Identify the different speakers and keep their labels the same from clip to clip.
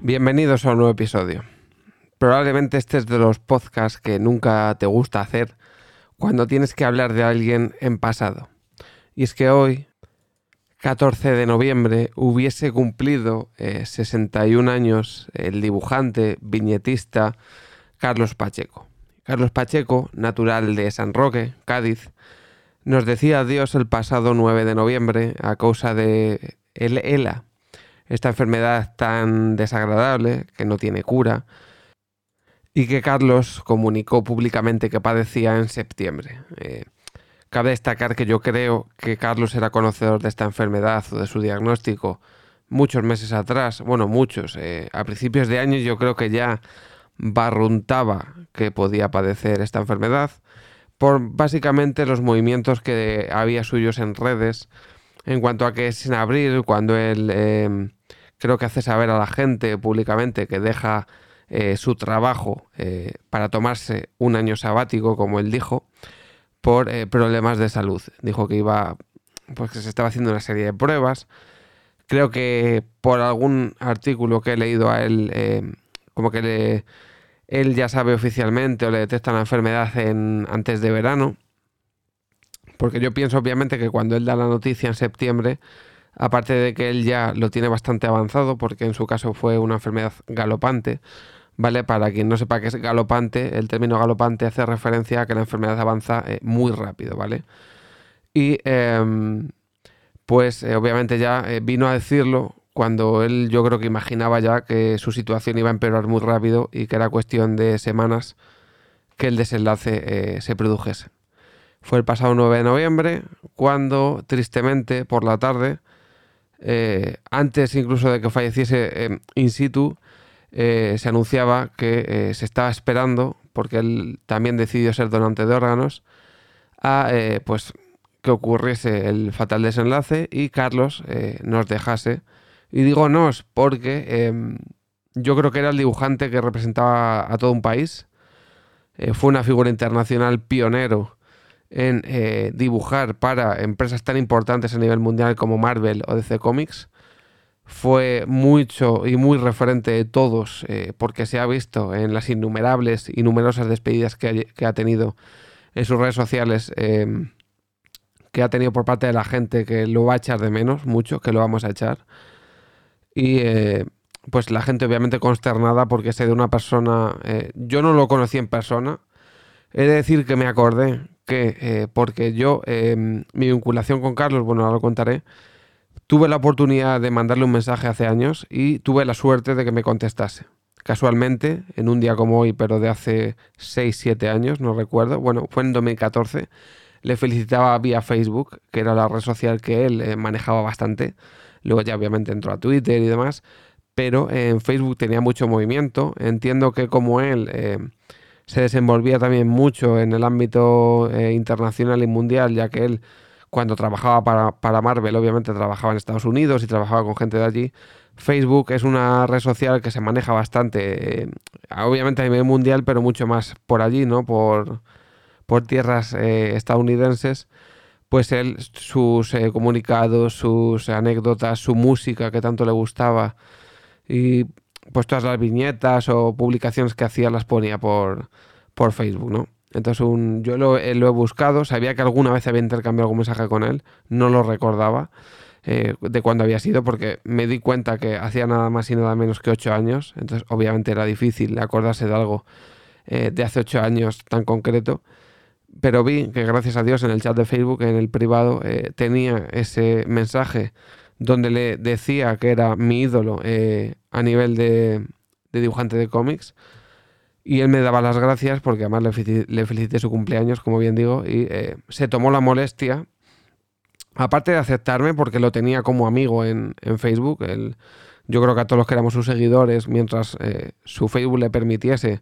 Speaker 1: Bienvenidos a un nuevo episodio. Probablemente este es de los podcasts que nunca te gusta hacer cuando tienes que hablar de alguien en pasado. Y es que hoy, 14 de noviembre, hubiese cumplido 61 eh, años el dibujante, viñetista Carlos Pacheco. Carlos Pacheco, natural de San Roque, Cádiz, nos decía adiós el pasado 9 de noviembre a causa de el ELA, esta enfermedad tan desagradable que no tiene cura y que Carlos comunicó públicamente que padecía en septiembre. Eh, cabe destacar que yo creo que Carlos era conocedor de esta enfermedad o de su diagnóstico muchos meses atrás, bueno, muchos, eh, a principios de año yo creo que ya barruntaba que podía padecer esta enfermedad por básicamente los movimientos que había suyos en redes en cuanto a que es en abril cuando él eh, creo que hace saber a la gente públicamente que deja eh, su trabajo eh, para tomarse un año sabático, como él dijo, por eh, problemas de salud. Dijo que iba, pues que se estaba haciendo una serie de pruebas. Creo que por algún artículo que he leído a él, como que él ya sabe oficialmente o le detectan la enfermedad en, antes de verano. Porque yo pienso obviamente que cuando él da la noticia en septiembre, aparte de que él ya lo tiene bastante avanzado, porque en su caso fue una enfermedad galopante, ¿vale? Para quien no sepa qué es galopante, el término galopante hace referencia a que la enfermedad avanza eh, muy rápido, ¿vale? Y em, pues eh, obviamente ya eh, vino a decirlo cuando él yo creo que imaginaba ya que su situación iba a empeorar muy rápido y que era cuestión de semanas que el desenlace se produjese. Fue el pasado 9 de noviembre cuando tristemente por la tarde antes incluso de que falleciese eh, in situ, eh, se anunciaba que se estaba esperando, porque él también decidió ser donante de órganos, a pues que ocurriese el fatal desenlace y Carlos nos dejase. Y digo nos porque em, yo creo que era el dibujante que representaba a todo un país. fue una figura internacional pionero en eh, dibujar para empresas tan importantes a nivel mundial como Marvel o DC Comics. Fue mucho y muy referente de todos, eh, porque se ha visto en las innumerables y numerosas despedidas que ha, tenido en sus redes sociales, em, que ha tenido por parte de la gente que lo va a echar de menos, mucho, que lo vamos a echar. Y eh, pues la gente obviamente consternada porque sé de una persona, yo no lo conocí en persona, he de decir que me acordé que eh, porque yo, em, mi vinculación con Carlos, bueno, ahora lo contaré, tuve la oportunidad de mandarle un mensaje hace años y tuve la suerte de que me contestase. Casualmente, en un día como hoy, pero de hace 6, 7 años, no recuerdo, bueno, fue en 2014, le felicitaba vía Facebook, que era la red social que él eh, manejaba bastante. Luego ya obviamente entró a Twitter y demás, pero en Facebook tenía mucho movimiento. Entiendo que como él eh, se desenvolvía también mucho en el ámbito eh, internacional y mundial, ya que él cuando trabajaba para, Marvel obviamente trabajaba en Estados Unidos y trabajaba con gente de allí. Facebook es una red social que se maneja bastante, eh, obviamente a nivel mundial, pero mucho más por allí, ¿no? Por, por tierras eh, estadounidenses. Pues él, sus comunicados, sus anécdotas, su música que tanto le gustaba y pues todas las viñetas o publicaciones que hacía las ponía por, por Facebook, ¿no? Entonces yo lo, eh, lo, he buscado, sabía que alguna vez había intercambiado algún mensaje con él, no lo recordaba eh, de cuándo había sido, porque me di cuenta que hacía nada más y nada menos que ocho años, entonces obviamente era difícil acordarse de algo eh, de hace ocho años tan concreto, pero vi que gracias a Dios en el chat de Facebook, en el privado, tenía ese mensaje donde le decía que era mi ídolo a nivel de, dibujante de cómics. Y él me daba las gracias porque además le, felicité su cumpleaños, como bien digo, y eh, se tomó la molestia, aparte de aceptarme porque lo tenía como amigo en, Facebook, yo creo que a todos los que éramos sus seguidores, mientras eh, su Facebook le permitiese,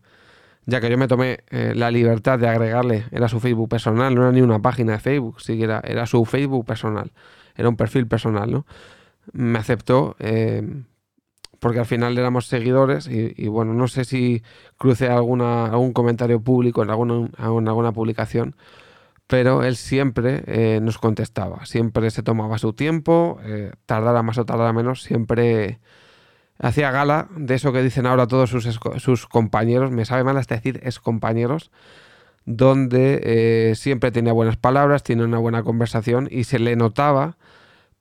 Speaker 1: ya que yo me tomé la libertad de agregarle, era su Facebook personal, no era ni una página de Facebook, siquiera era su Facebook personal era un perfil personal, ¿no? Me aceptó, eh, porque al final éramos seguidores y, bueno, no sé si cruce alguna, algún comentario público en alguna, en alguna publicación, pero él siempre eh, nos contestaba, siempre se tomaba su tiempo, eh, tardara más o tardara menos, siempre hacía gala de eso que dicen ahora todos sus, sus compañeros, me sabe mal hasta decir es compañeros, donde eh, siempre tenía buenas palabras, tiene una buena conversación y se le notaba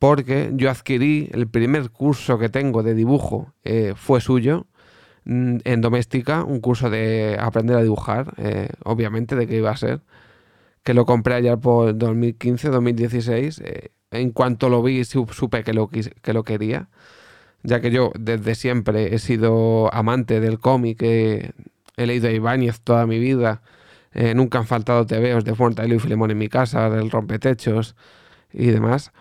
Speaker 1: porque yo adquirí el primer curso que tengo de dibujo, eh, fue suyo, mm, en doméstica, un curso de aprender a dibujar, eh, obviamente de qué iba a ser, que lo compré allá por 2015, 2016. Eh, en cuanto lo vi, supe que lo, que lo quería, ya que yo desde siempre he sido amante del cómic, he leído a Ibáñez toda mi vida, nunca han faltado tebeos de Fuente y Filemón en mi casa, del rompetechos y demás.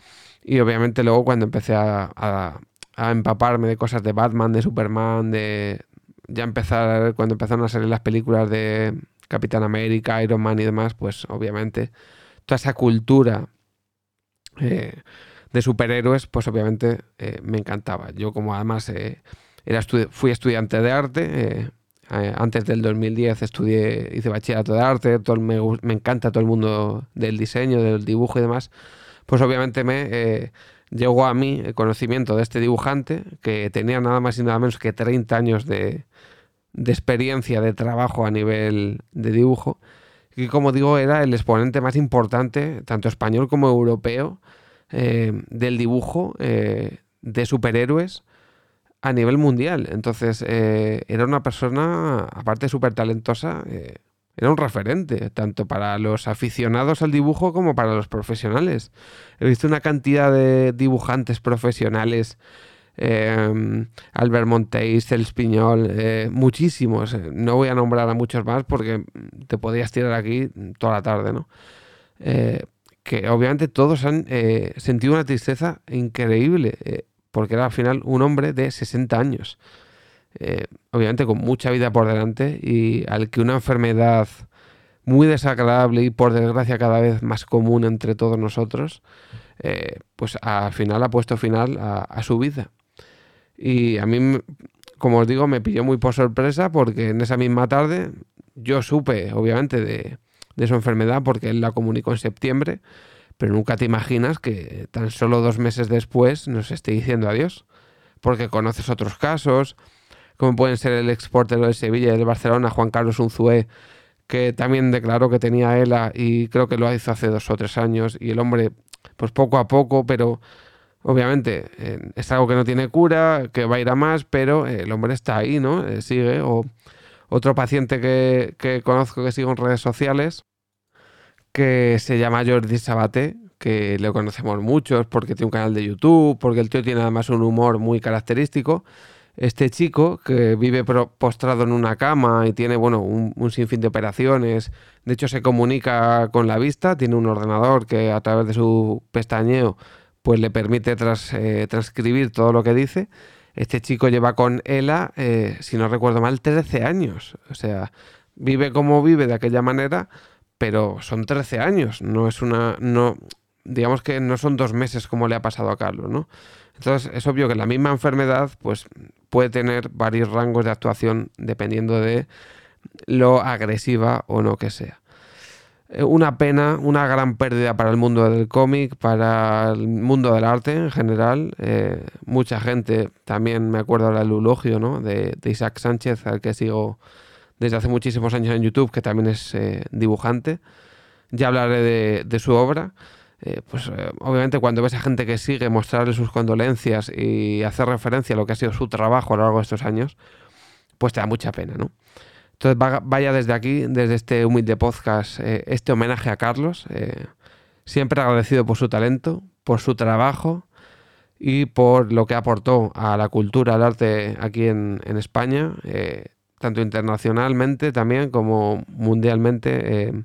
Speaker 1: Y obviamente luego cuando empecé a, empaparme de cosas de Batman, de Superman, de ya empezar, cuando empezaron a salir las películas de Capitán América, Iron Man y demás, pues obviamente toda esa cultura eh, de superhéroes, pues obviamente eh, me encantaba. Yo como además eh, era fui estudiante de arte, antes del 2010 estudié, hice bachillerato de arte, todo, me, me encanta todo el mundo del diseño, del dibujo y demás pues obviamente me eh, llegó a mí el conocimiento de este dibujante que tenía nada más y nada menos que 30 años de, experiencia de trabajo a nivel de dibujo y como digo era el exponente más importante, tanto español como europeo, eh, del dibujo eh, de superhéroes a nivel mundial. Entonces era una persona, aparte súper talentosa, era un referente, tanto para los aficionados al dibujo como para los profesionales. He visto una cantidad de dibujantes profesionales, eh, Albert Monteis, El Piñol, eh, muchísimos. No voy a nombrar a muchos más porque te podrías tirar aquí toda la tarde, ¿no? Eh, que obviamente todos han sentido una tristeza increíble, porque era al final un hombre de 60 años. Eh, obviamente con mucha vida por delante y al que una enfermedad muy desagradable y por desgracia cada vez más común entre todos nosotros, eh, pues al final ha puesto final a, su vida. Y a mí, como os digo, me pilló muy por sorpresa porque en esa misma tarde yo supe, obviamente, de, de su enfermedad porque él la comunicó en septiembre, pero nunca te imaginas que tan solo dos meses después nos esté diciendo adiós, porque conoces otros casos, como pueden ser el exportero de Sevilla y del Barcelona, Juan Carlos Unzué, que también declaró que tenía ELA y creo que lo hizo hace dos o tres años y el hombre, pues poco a poco, pero obviamente eh, es algo que no tiene cura, que va a ir a más, pero el hombre está ahí, ¿no? Eh, sigue. O otro paciente que, conozco que sigo en redes sociales, que se llama Jordi Sabaté, que le conocemos muchos porque tiene un canal de YouTube, porque el tío tiene además un humor muy característico este chico que vive postrado en una cama y tiene, bueno, un, sinfín de operaciones, de hecho se comunica con la vista, tiene un ordenador que a través de su pestañeo pues le permite eh, transcribir todo lo que dice. Este chico lleva con ELA, eh, si no recuerdo mal, 13 años. O sea, vive como vive de aquella manera, pero son 13 años. No es una. No, digamos que no son dos meses como le ha pasado a Carlos, ¿no? Entonces es obvio que la misma enfermedad pues, puede tener varios rangos de actuación dependiendo de lo agresiva o no que sea. Eh, una pena, una gran pérdida para el mundo del cómic, para el mundo del arte en general. Eh, mucha gente, también me acuerdo del elogio ¿no? de, Isaac Sánchez, al que sigo desde hace muchísimos años en YouTube, que también es eh, dibujante. Ya hablaré de su obra. Eh, pues eh, obviamente cuando ves a gente que sigue mostrarle sus condolencias y hacer referencia a lo que ha sido su trabajo a lo largo de estos años, pues te da mucha pena, ¿no? Entonces vaya desde aquí, desde este humilde podcast, eh, este homenaje a Carlos, siempre agradecido por su talento, por su trabajo y por lo que aportó a la cultura, al arte aquí en, en España, tanto internacionalmente también como mundialmente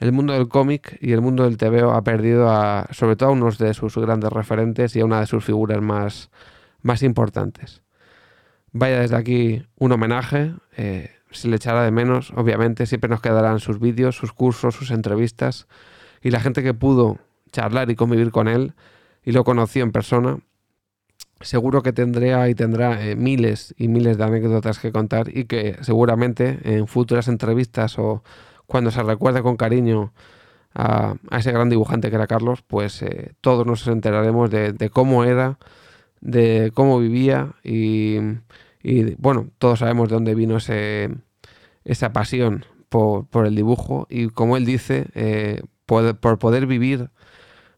Speaker 1: el mundo del cómic y el mundo del TVO ha perdido a, sobre todo a unos de sus grandes referentes y a una de sus figuras más, más importantes. Vaya desde aquí un homenaje, eh, se le echará de menos, obviamente, siempre nos quedarán sus vídeos, sus cursos, sus entrevistas y la gente que pudo charlar y convivir con él y lo conoció en persona, seguro que tendría y tendrá eh, miles y miles de anécdotas que contar y que seguramente en futuras entrevistas o cuando se recuerde con cariño a, ese gran dibujante que era Carlos, pues eh, todos nos enteraremos de, cómo era, de cómo vivía y, bueno, todos sabemos de dónde vino ese, esa pasión por, el dibujo y como él dice, eh, por, poder vivir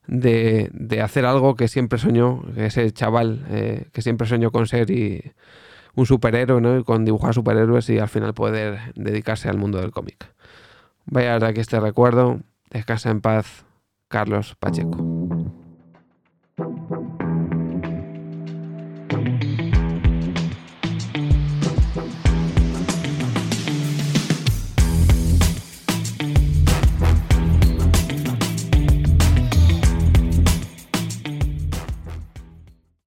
Speaker 1: de, hacer algo que siempre soñó, ese chaval eh, que siempre soñó con ser y un superhéroe, ¿no? Y con dibujar superhéroes y al final poder dedicarse al mundo del cómic. Vaya de aquí este recuerdo. Descansa en paz, Carlos Pacheco.